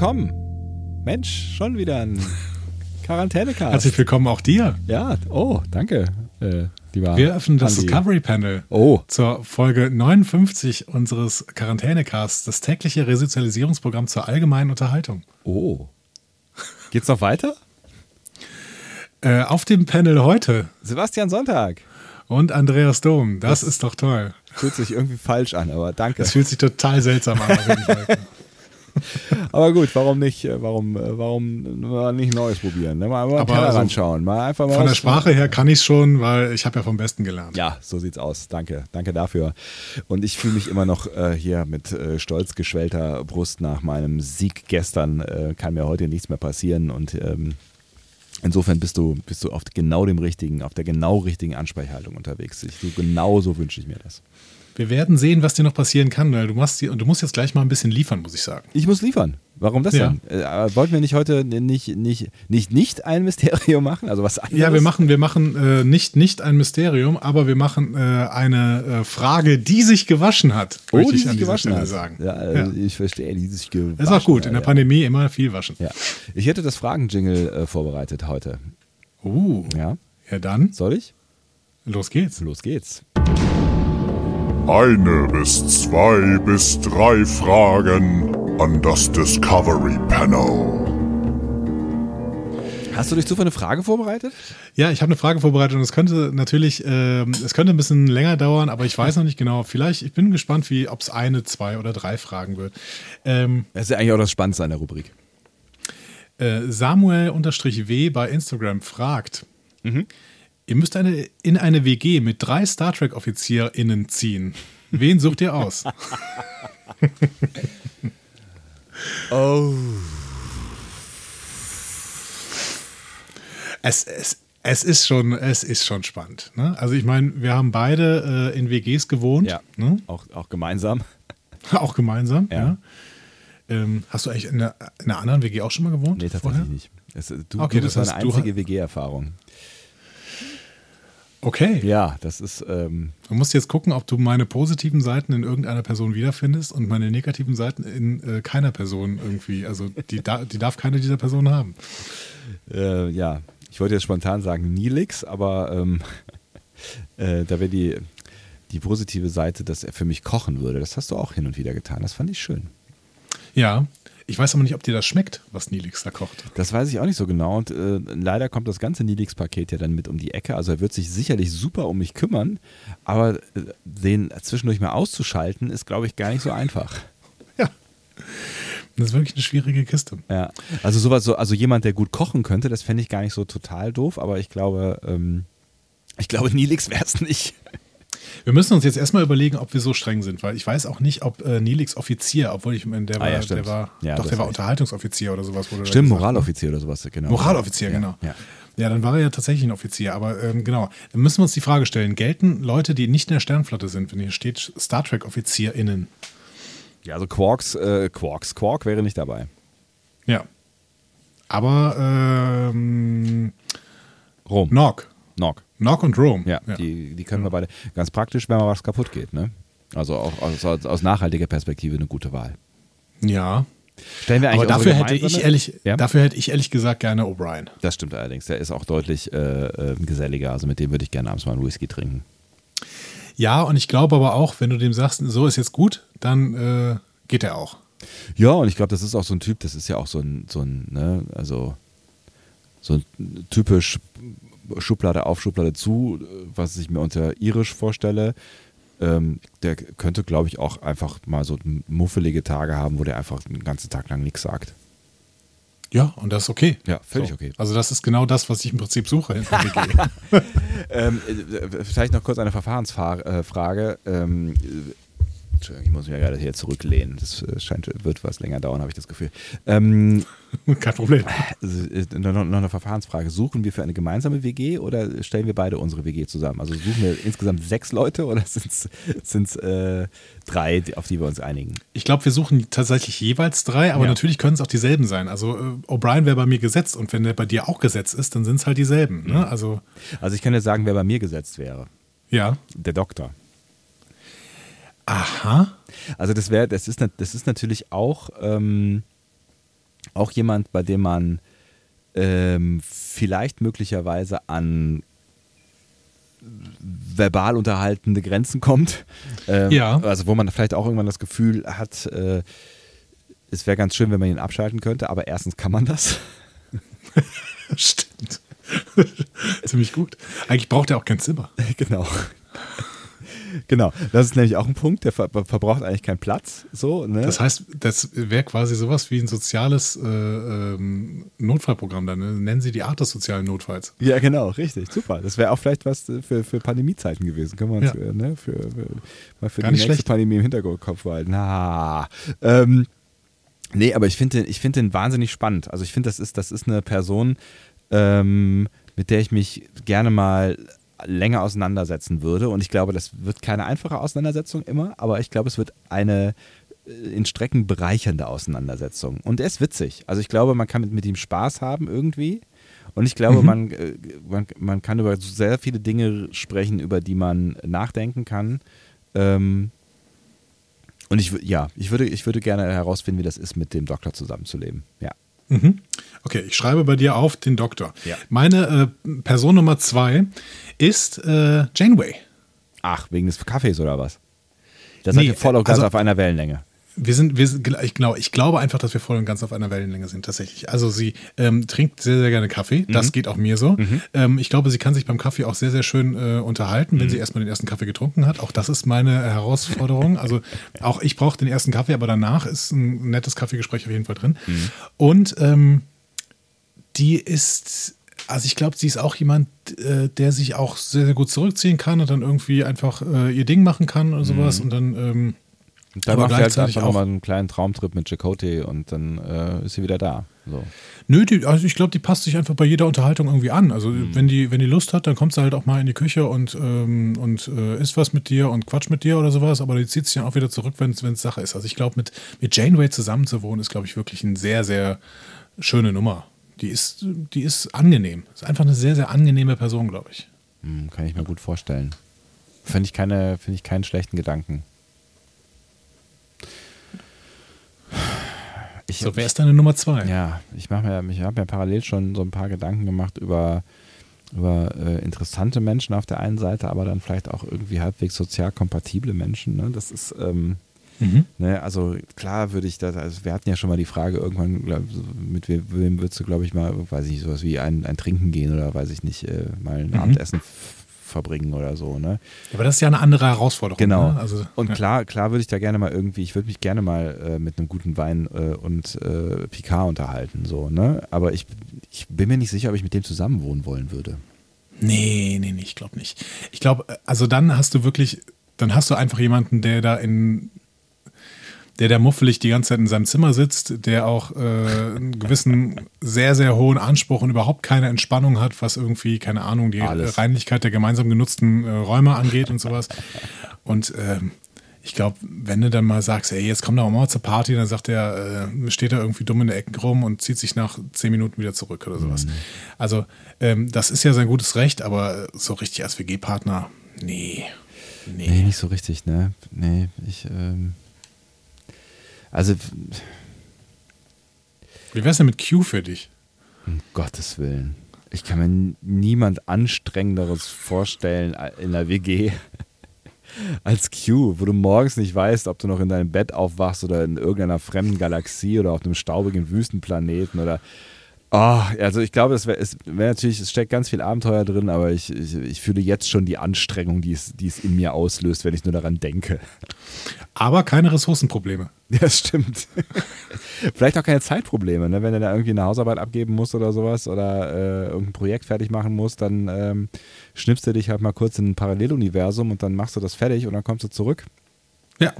Willkommen. Mensch, schon wieder ein Quarantänecast. Herzlich willkommen auch dir. Ja, oh, danke, äh, Wir öffnen das Andi. Discovery Panel Oh, zur Folge 59 unseres Quarantänecasts, das tägliche Resozialisierungsprogramm zur allgemeinen Unterhaltung. oh. Geht's noch weiter? Äh, auf dem Panel heute Sebastian Sonntag. und Andreas Dom. Das, ist doch toll. Fühlt sich irgendwie falsch an, aber danke. Das fühlt sich total seltsam an. Aber gut, warum nicht, äh, warum, äh, warum nicht Neues probieren? Ne? Mal, mal Aber also schauen. Mal einfach mal Von der Sprache her kann ich es schon, weil ich habe ja vom Besten gelernt. Ja, so sieht's aus. Danke, danke dafür. Und ich fühle mich immer noch äh, hier mit äh, stolz geschwellter Brust nach meinem Sieg gestern. Äh, kann mir heute nichts mehr passieren und ähm, insofern bist du, bist du auf genau dem richtigen, auf der genau richtigen Ansprechhaltung unterwegs. Ich, so genau so wünsche ich mir das. Wir werden sehen, was dir noch passieren kann, du machst du musst jetzt gleich mal ein bisschen liefern, muss ich sagen. Ich muss liefern. Warum das Ja. denn? Äh, wollten wir nicht heute nicht, nicht, nicht, nicht ein Mysterium machen? Also was anderes? Ja, wir machen, wir machen äh, nicht, nicht ein Mysterium, aber wir machen äh, eine äh, Frage, die sich gewaschen hat, oh, möchte die ich sich an dieser gewaschen Stelle hat. sagen. Ja, äh, ich verstehe, die sich gewaschen Das ist auch gut, in der hat, Pandemie immer viel waschen. Ja. ja. Ich hätte das Fragenjingle äh, vorbereitet heute. Uh, Ja, ja dann, soll ich? los geht's. Los geht's. Eine bis zwei bis drei Fragen an das Discovery Panel. Hast du dich zufällig eine Frage vorbereitet? Ja, ich habe eine Frage vorbereitet und es könnte natürlich, ähm, es könnte ein bisschen länger dauern, aber ich weiß noch nicht genau. Vielleicht, ich bin gespannt, wie, ob es eine, zwei oder drei Fragen wird. Ähm, Das ist ja eigentlich auch das Spannendste an der Rubrik. äh, Samuel-W bei Instagram fragt, ihr müsst eine, in eine WG mit drei Star Trek-OffizierInnen ziehen. Wen sucht ihr aus? Oh. Es, es, es, ist schon, es ist schon spannend. Ne? Also ich meine, wir haben beide äh, in WGs gewohnt, Ja, ne? auch, auch gemeinsam. auch gemeinsam. Ja. Ja. Ähm, hast du eigentlich in einer, in einer anderen WG auch schon mal gewohnt? Nee, tatsächlich vorher? nicht. Es, du, Okay, du das eine heißt, du einzige WG-Erfahrung. Okay. Ja, das ist, ähm, Du musst jetzt gucken, ob du meine positiven Seiten in irgendeiner Person wiederfindest und meine negativen Seiten in äh, keiner Person irgendwie. Also die, da, die darf keine dieser Personen haben. äh, ja, ich wollte jetzt spontan sagen Nilix, aber ähm, äh, da wäre die, die positive Seite, dass er für mich kochen würde. Das hast du auch hin und wieder getan. Das fand ich schön. Ja. Ich weiß aber nicht, ob dir das schmeckt, was Nilix da kocht. Das weiß ich auch nicht so genau und äh, leider kommt das ganze Nilix-Paket ja dann mit um die Ecke. Also er wird sich sicherlich super um mich kümmern, aber äh, den zwischendurch mal auszuschalten ist, glaube ich, gar nicht so einfach. Ja. Das ist wirklich eine schwierige Kiste. Ja, also sowas, so, also jemand, der gut kochen könnte, das fände ich gar nicht so total doof, aber ich glaube, ähm, ich glaube, Nilix wäre es nicht. Wir müssen uns jetzt erstmal überlegen, ob wir so streng sind, weil ich weiß auch nicht, ob äh, Nilix Offizier, obwohl ich meine, der Ah, war, ja, der war, Ja, doch, der war. Unterhaltungsoffizier oder sowas. Wurde Stimmt? Moraloffizier oder sowas, genau. Moraloffizier, genau. Ja. Ja, dann war er ja tatsächlich ein Offizier. Aber ähm, genau, dann müssen wir uns die Frage stellen: Gelten Leute, die nicht in der Sternflotte sind, wenn hier steht Star Trek-OffizierInnen? ja, also Quarks, äh, Quarks, Quark wäre nicht dabei. Ja. Aber ähm, Rom. Nog. Nog. Nog und Rome. Ja, Die, die können wir beide. Ganz praktisch, wenn mal was kaputt geht, ne? Also auch aus, aus, aus nachhaltiger Perspektive eine gute Wahl. ja. Stellen wir eigentlich Aber dafür hätte, ich ehrlich, Ja? dafür hätte ich ehrlich gesagt gerne O'Brien. Das stimmt allerdings. Der ist auch deutlich äh, äh, geselliger. Also mit dem würde ich gerne abends mal einen Whisky trinken. Ja, und ich glaube aber auch, wenn du dem sagst, so ist jetzt gut, dann äh, geht er auch. Ja, und ich glaube, das ist auch so ein Typ, das ist ja auch so ein, so ein, ne, also so ein typisch Schublade auf, Schublade zu, was ich mir unter irisch vorstelle. Ähm, der könnte, glaube ich, auch einfach mal so muffelige Tage haben, wo der einfach den ganzen Tag lang nichts sagt. Ja, und das ist okay. Ja, völlig okay. Also das ist genau das, was ich im Prinzip suche. Ähm, äh, vielleicht noch kurz eine Verfahrensfrage. Ähm, Entschuldigung, ich muss mich ja gerade hier zurücklehnen. Das äh, scheint, wird was länger dauern, habe ich das Gefühl. Ähm, Kein Problem. also, äh, noch, noch eine Verfahrensfrage. Suchen wir für eine gemeinsame WG oder stellen wir beide unsere WG zusammen? Also suchen wir insgesamt sechs Leute oder sind es äh, drei, auf die wir uns einigen? Ich glaube, wir suchen tatsächlich jeweils drei, aber Ja. natürlich können es auch dieselben sein. Also äh, O'Brien wäre bei mir gesetzt und wenn der bei dir auch gesetzt ist, dann sind es halt dieselben. Ne? Also Also ich kann jetzt sagen, wer bei mir gesetzt wäre. ja. Der Doktor. Aha. Also das wäre, das ist, das ist natürlich auch, ähm, auch jemand, bei dem man ähm, vielleicht möglicherweise an verbal unterhaltende Grenzen kommt. Ähm, Ja. Also wo man vielleicht auch irgendwann das Gefühl hat, äh, es wäre ganz schön, wenn man ihn abschalten könnte, aber erstens kann man das. Stimmt. Ziemlich gut. Eigentlich braucht er auch kein Zimmer. genau. Genau, das ist nämlich auch ein Punkt, der ver verbraucht eigentlich keinen Platz. So, ne? Das heißt, das wäre quasi sowas wie ein soziales äh, ähm, Notfallprogramm. Dann ne? nennen sie die Art des sozialen Notfalls. Ja, genau, richtig, super. Das wäre auch vielleicht was äh, für, für Pandemiezeiten gewesen. Können wir uns Ja. äh, ne, für, für, mal für Gar die nächste schlecht. Pandemie im Hinterkopf behalten. Na, ähm, nee, aber ich finde den, ich find den wahnsinnig spannend. Also ich finde, das ist, das ist eine Person, ähm, mit der ich mich gerne mal länger auseinandersetzen würde. Und ich glaube, das wird keine einfache Auseinandersetzung immer, aber ich glaube, es wird eine äh, in Strecken bereichernde Auseinandersetzung. Und er ist witzig. Also ich glaube, man kann mit, mit ihm Spaß haben irgendwie. Und ich glaube, man, äh, man, man kann über sehr viele Dinge sprechen, über die man nachdenken kann. Ähm, und ich, ja, ich würde, ich würde gerne herausfinden, wie das ist, mit dem Doktor zusammenzuleben. Ja. Mhm. Okay, ich schreibe bei dir auf den Doktor. Ja. Meine äh, Person Nummer zwei ist äh, Janeway. Ach, wegen des Kaffees oder was? Das Nee, seid ihr voll und ganz also- auf einer Wellenlänge. Wir sind, wir sind, ich glaube, ich glaube einfach, dass wir voll und ganz auf einer Wellenlänge sind, tatsächlich. Also sie ähm, trinkt sehr, sehr gerne Kaffee. Mhm. Das geht auch mir so. Ähm, ich glaube, sie kann sich beim Kaffee auch sehr, sehr schön äh, unterhalten, Mhm. wenn sie erstmal den ersten Kaffee getrunken hat. Auch das ist meine Herausforderung. Also auch ich brauche den ersten Kaffee, aber danach ist ein nettes Kaffeegespräch auf jeden Fall drin. Mhm. Und ähm, die ist, also ich glaube, sie ist auch jemand, äh, der sich auch sehr, sehr gut zurückziehen kann und dann irgendwie einfach äh, ihr Ding machen kann oder sowas. Mhm. Und dann ähm, Und dann aber macht sie halt einfach auch- nochmal einen kleinen Traumtrip mit Chakotay und dann äh, ist sie wieder da. So. Nö, die, also ich glaube, die passt sich einfach bei jeder Unterhaltung irgendwie an. Also Mhm. wenn die, wenn die Lust hat, dann kommt sie halt auch mal in die Küche und, ähm, und äh, isst was mit dir und quatscht mit dir oder sowas, aber die zieht sich dann auch wieder zurück, wenn es Sache ist. Also ich glaube, mit, mit Janeway zusammenzuwohnen, ist, glaube ich, wirklich eine sehr, sehr schöne Nummer. Die ist, die ist angenehm. Ist einfach eine sehr, sehr angenehme Person, glaube ich. Hm, kann ich mir gut vorstellen. Finde ich, keine, finde ich keinen schlechten Gedanken. Ich, So, wer ist deine Nummer zwei? Ja, ich mache mir, ich habe mir parallel schon so ein paar Gedanken gemacht über, über äh, interessante Menschen auf der einen Seite, aber dann vielleicht auch irgendwie halbwegs sozial kompatible Menschen. Ne? Das ist, ähm, Mhm. ne, also klar würde ich das, also wir hatten ja schon mal die Frage irgendwann, glaub, mit wem, würdest du, glaube ich, mal, weiß ich nicht, sowas wie ein, ein Trinken gehen oder weiß ich nicht, äh, mal ein Mhm. Abendessen verbringen oder so, ne? Aber das ist ja eine andere Herausforderung. Genau. Ne? Also, und ja. klar, klar würde ich da gerne mal irgendwie, ich würde mich gerne mal äh, mit einem guten Wein äh, und äh, Picard unterhalten, so, ne? Aber ich, ich bin mir nicht sicher, ob ich mit dem zusammenwohnen wollen würde. Nee, nee, nee, ich glaube nicht. Ich glaube, also dann hast du wirklich, dann hast du einfach jemanden, der da in, der da muffelig die ganze Zeit in seinem Zimmer sitzt, der auch äh, einen gewissen sehr, sehr hohen Anspruch und überhaupt keine Entspannung hat, was irgendwie, keine Ahnung, die Alles. Reinlichkeit der gemeinsam genutzten äh, Räume angeht und sowas. Und ähm, ich glaube, wenn du dann mal sagst, ey, jetzt komm doch mal zur Party, dann sagt er, äh, steht da irgendwie dumm in der Ecke rum und zieht sich nach zehn Minuten wieder zurück oder sowas. Also, ähm, das ist ja sein gutes Recht, aber so richtig als WG-Partner, nee. Nee, Nee. nicht so richtig, ne? Nee, ich, ähm, also, Wie wär's denn mit Q für dich? um Gottes Willen. Ich kann mir niemand Anstrengenderes vorstellen in der WG als Q, wo du morgens nicht weißt, ob du noch in deinem Bett aufwachst oder in irgendeiner fremden Galaxie oder auf einem staubigen Wüstenplaneten oder. Oh, also ich glaube, es wäre wär natürlich, es steckt ganz viel Abenteuer drin, aber ich, ich, ich fühle jetzt schon die Anstrengung, die es, die es in mir auslöst, wenn ich nur daran denke. Aber keine Ressourcenprobleme. Ja, das stimmt. Vielleicht auch keine Zeitprobleme, ne? wenn du da irgendwie eine Hausarbeit abgeben musst oder sowas oder äh, irgendein Projekt fertig machen musst, dann ähm, schnippst du dich halt mal kurz in ein Paralleluniversum und dann machst du das fertig und dann kommst du zurück. Ja.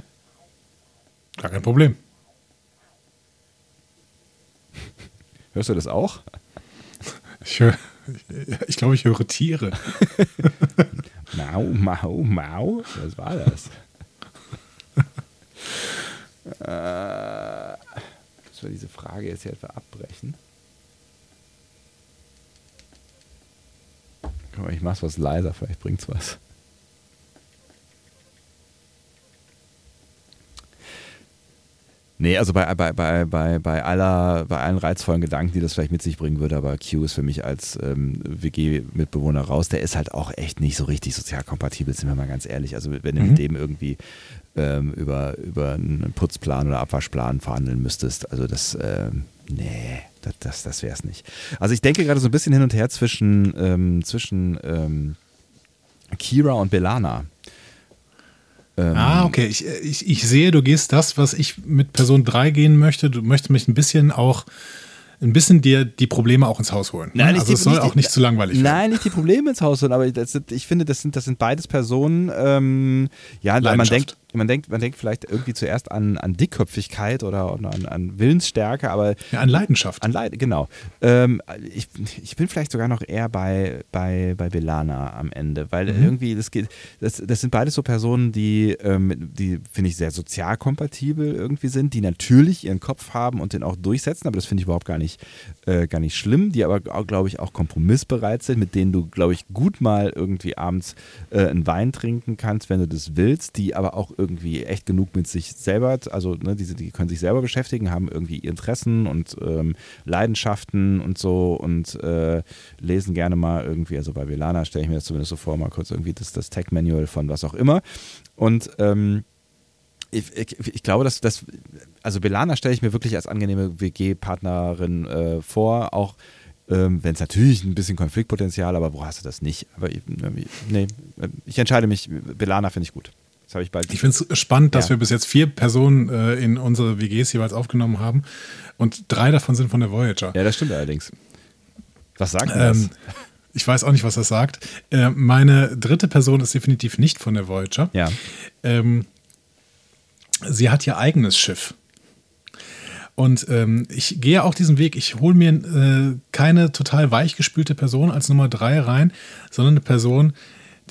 Gar kein Problem. Hörst du das auch? Ich, hör, ich glaube, ich höre Tiere. Mau, mau, mau. Was war das? Äh, wir diese Frage jetzt hier etwa abbrechen? Ich mach's was leiser, vielleicht bringt's was. Nee, also bei, bei, bei, bei, bei, aller, bei allen reizvollen Gedanken, die das vielleicht mit sich bringen würde, aber Q ist für mich als ähm, WG-Mitbewohner raus, der ist halt auch echt nicht so richtig sozial kompatibel, sind wir mal ganz ehrlich. Also wenn du Mhm. mit dem irgendwie ähm, über, über einen Putzplan oder Abwaschplan verhandeln müsstest, also das, ähm, nee, das, das, das wäre es nicht. Also ich denke gerade so ein bisschen hin und her zwischen, ähm, zwischen ähm, Kira und Belana. Ähm, Ah, okay. Ich, ich, ich sehe, du gehst das, was ich mit Person 3 gehen möchte. Du möchtest mich ein bisschen auch, ein bisschen dir die Probleme auch ins Haus holen. Nein, nicht also die- es soll nicht auch nicht zu langweilig werden. Nein, nicht die Probleme ins Haus holen, aber das ich finde, das sind, das sind beides Personen, ähm, ja, man Leidenschaft. denkt, man denkt, man denkt vielleicht irgendwie zuerst an, an Dickköpfigkeit oder an, an Willensstärke, aber Ja, an Leidenschaft. an Leid, genau. Ähm, ich, ich bin vielleicht sogar noch eher bei, bei, bei Belana am Ende, weil irgendwie, das geht, das, das sind beides so Personen, die, ähm, die finde ich, sehr sozial kompatibel irgendwie sind, die natürlich ihren Kopf haben und den auch durchsetzen, aber das finde ich überhaupt gar nicht, äh, gar nicht schlimm, die aber, glaube ich, auch kompromissbereit sind, mit denen du, glaube ich, gut mal irgendwie abends äh, einen Wein trinken kannst, wenn du das willst, die aber auch irgendwie echt genug mit sich selber, also ne, die, die können sich selber beschäftigen, haben irgendwie Interessen und ähm, Leidenschaften und so und äh, lesen gerne mal irgendwie, also bei Velana stelle ich mir das zumindest so vor, mal kurz irgendwie das, das Tech-Manual von was auch immer. Und ähm, ich, ich, ich glaube, dass das, also Belana stelle ich mir wirklich als angenehme WG-Partnerin äh, vor, auch ähm, wenn es natürlich ein bisschen Konfliktpotenzial, aber wo hast du das nicht? Aber ich, nee, ich entscheide mich, Belana finde ich gut. Das habe ich bald. Ich finde es spannend, dass Ja. wir bis jetzt vier Personen äh, in unsere WGs jeweils aufgenommen haben und drei davon sind von der Voyager. ja, das stimmt allerdings. Was sagt denn das? Ähm, ich weiß auch nicht, was das sagt. Äh, meine dritte Person ist definitiv nicht von der Voyager. ja. Ähm, sie hat ihr eigenes Schiff. Und ähm, ich gehe auch diesen Weg. Ich hole mir äh, keine total weichgespülte Person als Nummer drei rein, sondern eine Person,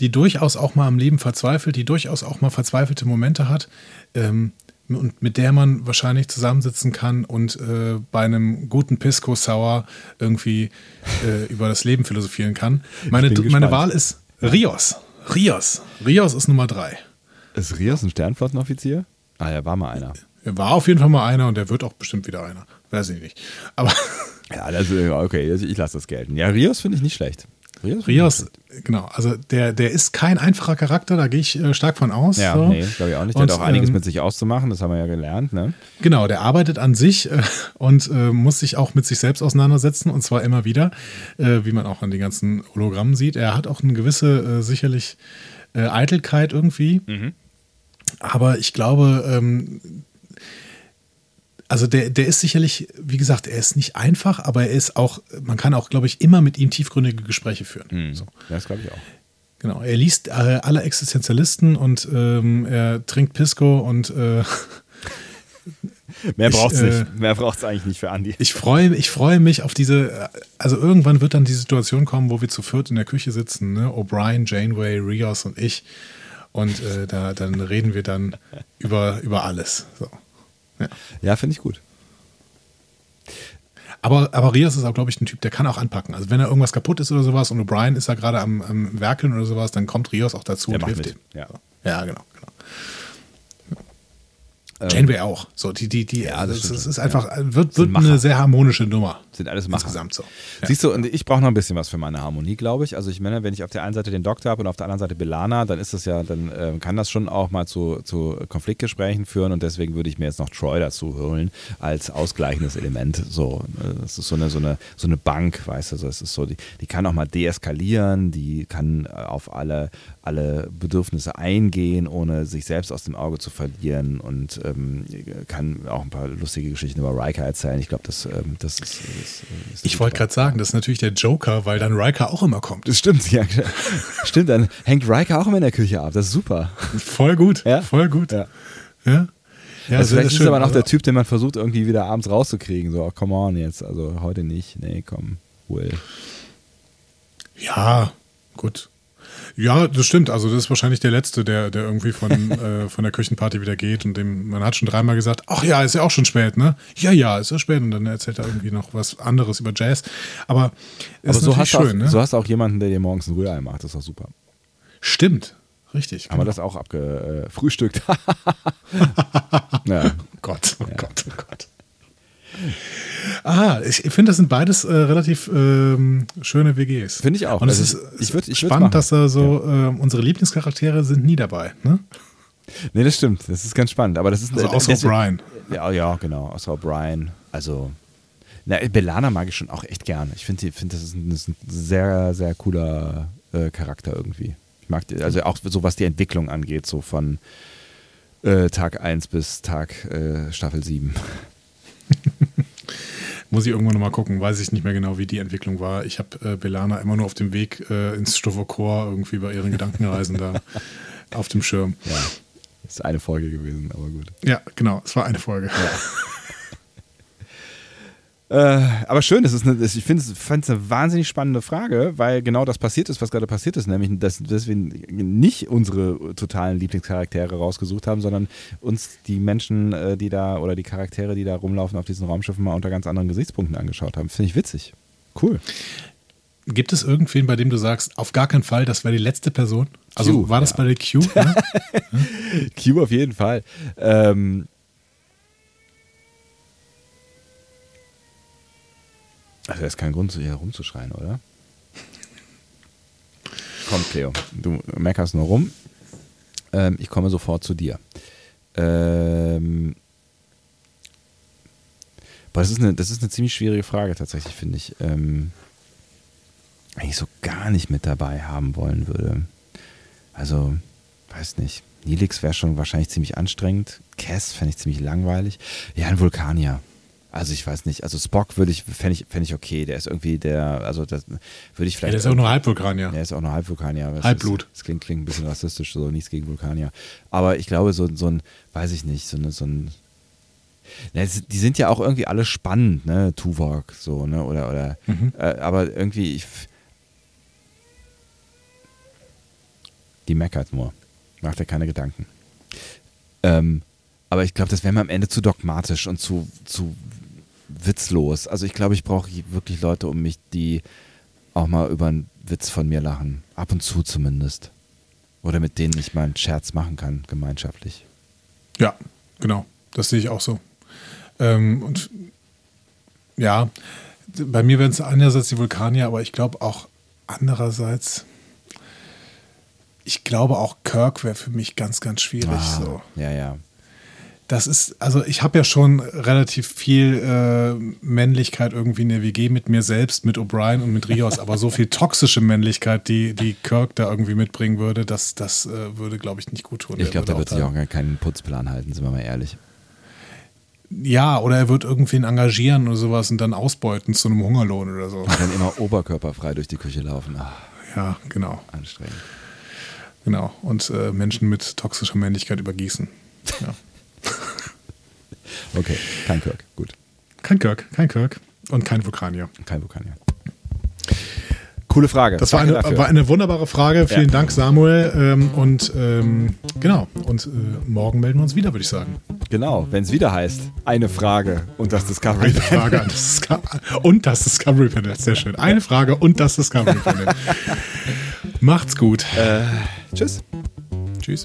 die durchaus auch mal am Leben verzweifelt, die durchaus auch mal verzweifelte Momente hat ähm, und mit der man wahrscheinlich zusammensitzen kann und äh, bei einem guten Pisco Sour irgendwie äh, über das Leben philosophieren kann. Meine, meine. Wahl ist Rios. Rios. Rios ist Nummer drei. Ist Rios ein Sternflottenoffizier? Ah, er war mal einer. Er war auf jeden Fall mal einer und der wird auch bestimmt wieder einer. Weiß ich nicht. Aber Ja, das, okay, also ich lasse das gelten. Ja, Rios finde ich nicht schlecht. Rios? Rios, genau, also der, der ist kein einfacher Charakter, da gehe ich äh, stark von aus. Ja, so. nee, glaube ich auch nicht. Der Und, hat auch einiges ähm, mit sich auszumachen, das haben wir ja gelernt, ne? Genau, der arbeitet an sich äh, und äh, muss sich auch mit sich selbst auseinandersetzen und zwar immer wieder, äh, wie man auch an den ganzen Hologrammen sieht. Er hat auch eine gewisse, äh, sicherlich, äh, Eitelkeit irgendwie. Aber ich glaube, ähm, also der, der ist sicherlich, wie gesagt, er ist nicht einfach, aber er ist auch, man kann auch, glaube ich, immer mit ihm tiefgründige Gespräche führen. So. Ja, das glaube ich auch. Genau, er liest äh, alle Existenzialisten und ähm, er trinkt Pisco und äh, Mehr braucht es äh, nicht. Mehr braucht es eigentlich nicht für Andi. ich freue ich freue mich auf diese, also irgendwann wird dann die Situation kommen, wo wir zu viert in der Küche sitzen, ne? O'Brien, Janeway, Rios und ich und äh, da, dann reden wir dann über, über alles. So. Ja, finde ich gut. Aber, aber Rios ist auch, glaube ich, ein Typ, der kann auch anpacken. Also wenn er irgendwas kaputt ist oder sowas und O'Brien ist da gerade am, am Werkeln oder sowas, dann kommt Rios auch dazu Der und macht hilft mit, ihm. ja. Ja, genau, genau. Ähm, Janeway auch. So, die, die, die, Ja, das das, ist einfach, wird, wird eine sehr harmonische Nummer. Sind alles Macher. Insgesamt so. Ja. Siehst du, und ich brauche noch ein bisschen was für meine Harmonie, glaube ich. Also ich meine, wenn ich auf der einen Seite den Doktor habe und auf der anderen Seite Belana, dann ist das ja, dann äh, kann das schon auch mal zu, zu Konfliktgesprächen führen und deswegen würde ich mir jetzt noch Troy dazu holen als ausgleichendes Element. So, äh, das ist so eine, so eine, so eine Bank, weißt du, so, es ist so, die, die kann auch mal deeskalieren, die kann äh, auf alle, alle Bedürfnisse eingehen, ohne sich selbst aus dem Auge zu verlieren und ähm, kann auch ein paar lustige Geschichten über Riker erzählen. Ich glaube, das, ähm, das ist, das ist Ich wollte gerade sagen, das ist natürlich der Joker, weil dann Riker auch immer kommt. das stimmt, ja. Stimmt, dann hängt Riker auch immer in der Küche ab. Das ist super. Voll gut, Ja? voll gut. Ja. Ja. Ja, also vielleicht ist schön. aber noch der Typ, den man versucht irgendwie wieder abends rauszukriegen. So, oh, come on jetzt. Also heute nicht. Nee, komm. Will. Ja, gut. Ja, das stimmt. Also das ist wahrscheinlich der Letzte, der, der irgendwie von, äh, von der Küchenparty wieder geht und dem, man hat schon dreimal gesagt, ach ja, ist ja auch schon spät, ne? Ja, ja, ist ja spät. Und dann erzählt er irgendwie noch was anderes über Jazz. Aber, ist Aber so hast, du schön, auch, ne? so hast du auch jemanden, der dir morgens ein Rührei macht. Das ist doch super. Stimmt. Richtig. Haben wir das auch abgefrühstückt? ja. Oh Gott, oh Gott, oh Gott. Ah, ich finde, das sind beides äh, relativ ähm, schöne WGs. Finde ich auch. Und es Also ist ich würd- ich spannend, dass da so ähm, unsere Lieblingscharaktere sind nie dabei. Ne? Nee, das stimmt. Das ist ganz spannend. Aber das ist Also äh, außer O'Brien. Ja, ja, genau. Außer O'Brien. Also, na, Belana mag ich schon auch echt gern. Ich finde, find, das, ist ein, das ist ein sehr, sehr cooler äh, Charakter irgendwie. Ich mag die, also auch so, was die Entwicklung angeht, so von äh, Tag 1 bis Tag äh, Staffel 7. Muss ich irgendwann nochmal gucken. Weiß ich nicht mehr genau, wie die Entwicklung war. Ich habe äh, Belana immer nur auf dem Weg äh, ins Stuvokor irgendwie bei ihren Gedankenreisen da auf dem Schirm. Ja. Ist eine Folge gewesen, aber gut. Ja, genau. Es war eine Folge. Äh, aber schön, das ist eine, ich finde es eine wahnsinnig spannende Frage, weil genau das passiert ist, was gerade passiert ist, nämlich dass, dass wir nicht unsere totalen Lieblingscharaktere rausgesucht haben, sondern uns die Menschen, äh, die da oder die Charaktere, die da rumlaufen auf diesen Raumschiffen mal unter ganz anderen Gesichtspunkten angeschaut haben. Finde ich witzig. Cool. Gibt es irgendwen, bei dem du sagst, auf gar keinen Fall, das wäre die letzte Person? Also Q, war das ja. bei der Q? Ne? Q auf jeden Fall. Ähm, also, das ist kein Grund, hier rumzuschreien, oder? Komm, Cleo, du meckerst nur rum. Ähm, ich komme sofort zu dir. Ähm, boah, das ist, eine, das ist eine ziemlich schwierige Frage tatsächlich, finde ich. Ähm, wenn ich so gar nicht mit dabei haben wollen würde. Also, weiß nicht. Nilix wäre schon wahrscheinlich ziemlich anstrengend. Cass fände ich ziemlich langweilig. Ja, ein Vulkanier. Also ich weiß nicht. Also Spock würde ich, fände ich, fänd ich okay. Der ist irgendwie der, also das würde ich ja, vielleicht. der ist auch nur Halbvulkanier. Er ist auch nur Halbvulkanier. Das Halbblut. Ist, das klingt, klingt ein bisschen rassistisch, so nichts gegen Vulkanier. Aber ich glaube, so, so ein, weiß ich nicht, so, eine, so ein. Na, die sind ja auch irgendwie alle spannend, ne? Tuvok, so, ne? Oder, oder. Mhm. Äh, aber irgendwie, ich. Die meckert nur. Macht ja keine Gedanken. Ähm, aber ich glaube, das wäre mir am Ende zu dogmatisch und zu, zu witzlos. Also ich glaube, ich brauche wirklich Leute um mich, die auch mal über einen Witz von mir lachen. Ab und zu zumindest. Oder mit denen ich mal einen Scherz machen kann, gemeinschaftlich. Ja, genau. Das sehe ich auch so. Ähm, und ja, bei mir wären es einerseits die Vulkanier, aber ich glaube auch andererseits, ich glaube auch Kirk wäre für mich ganz, ganz schwierig. Ah, So. Ja, ja. Das ist, also ich habe ja schon relativ viel äh, Männlichkeit irgendwie in der WG mit mir selbst, mit O'Brien und mit Rios, aber so viel toxische Männlichkeit, die, die Kirk da irgendwie mitbringen würde, das, das äh, würde, glaube ich, nicht gut tun. Ich glaube, da wird sich auch gar keinen Putzplan halten, sind wir mal ehrlich. Ja, oder er wird irgendwen engagieren oder sowas und dann ausbeuten zu einem Hungerlohn oder so. Und dann immer oberkörperfrei durch die Küche laufen. Ah, Ja, genau, anstrengend. genau. Und äh, Menschen mit toxischer Männlichkeit übergießen. Ja. Okay, kein Kirk. Gut. Kein Kirk, kein Kirk und kein Vulkanier. Kein Vulkanier. Coole Frage. Das war eine, war eine wunderbare Frage. Vielen Ja. Dank, Samuel. Ähm, und ähm, genau, und äh, morgen melden wir uns wieder, würde ich sagen. Genau, wenn es wieder heißt, eine Frage und das Discovery Eine Frage an das Disco und das Discovery Panel. Sehr schön. Eine Frage und das Discovery Panel. Macht's gut. Äh, tschüss. Tschüss.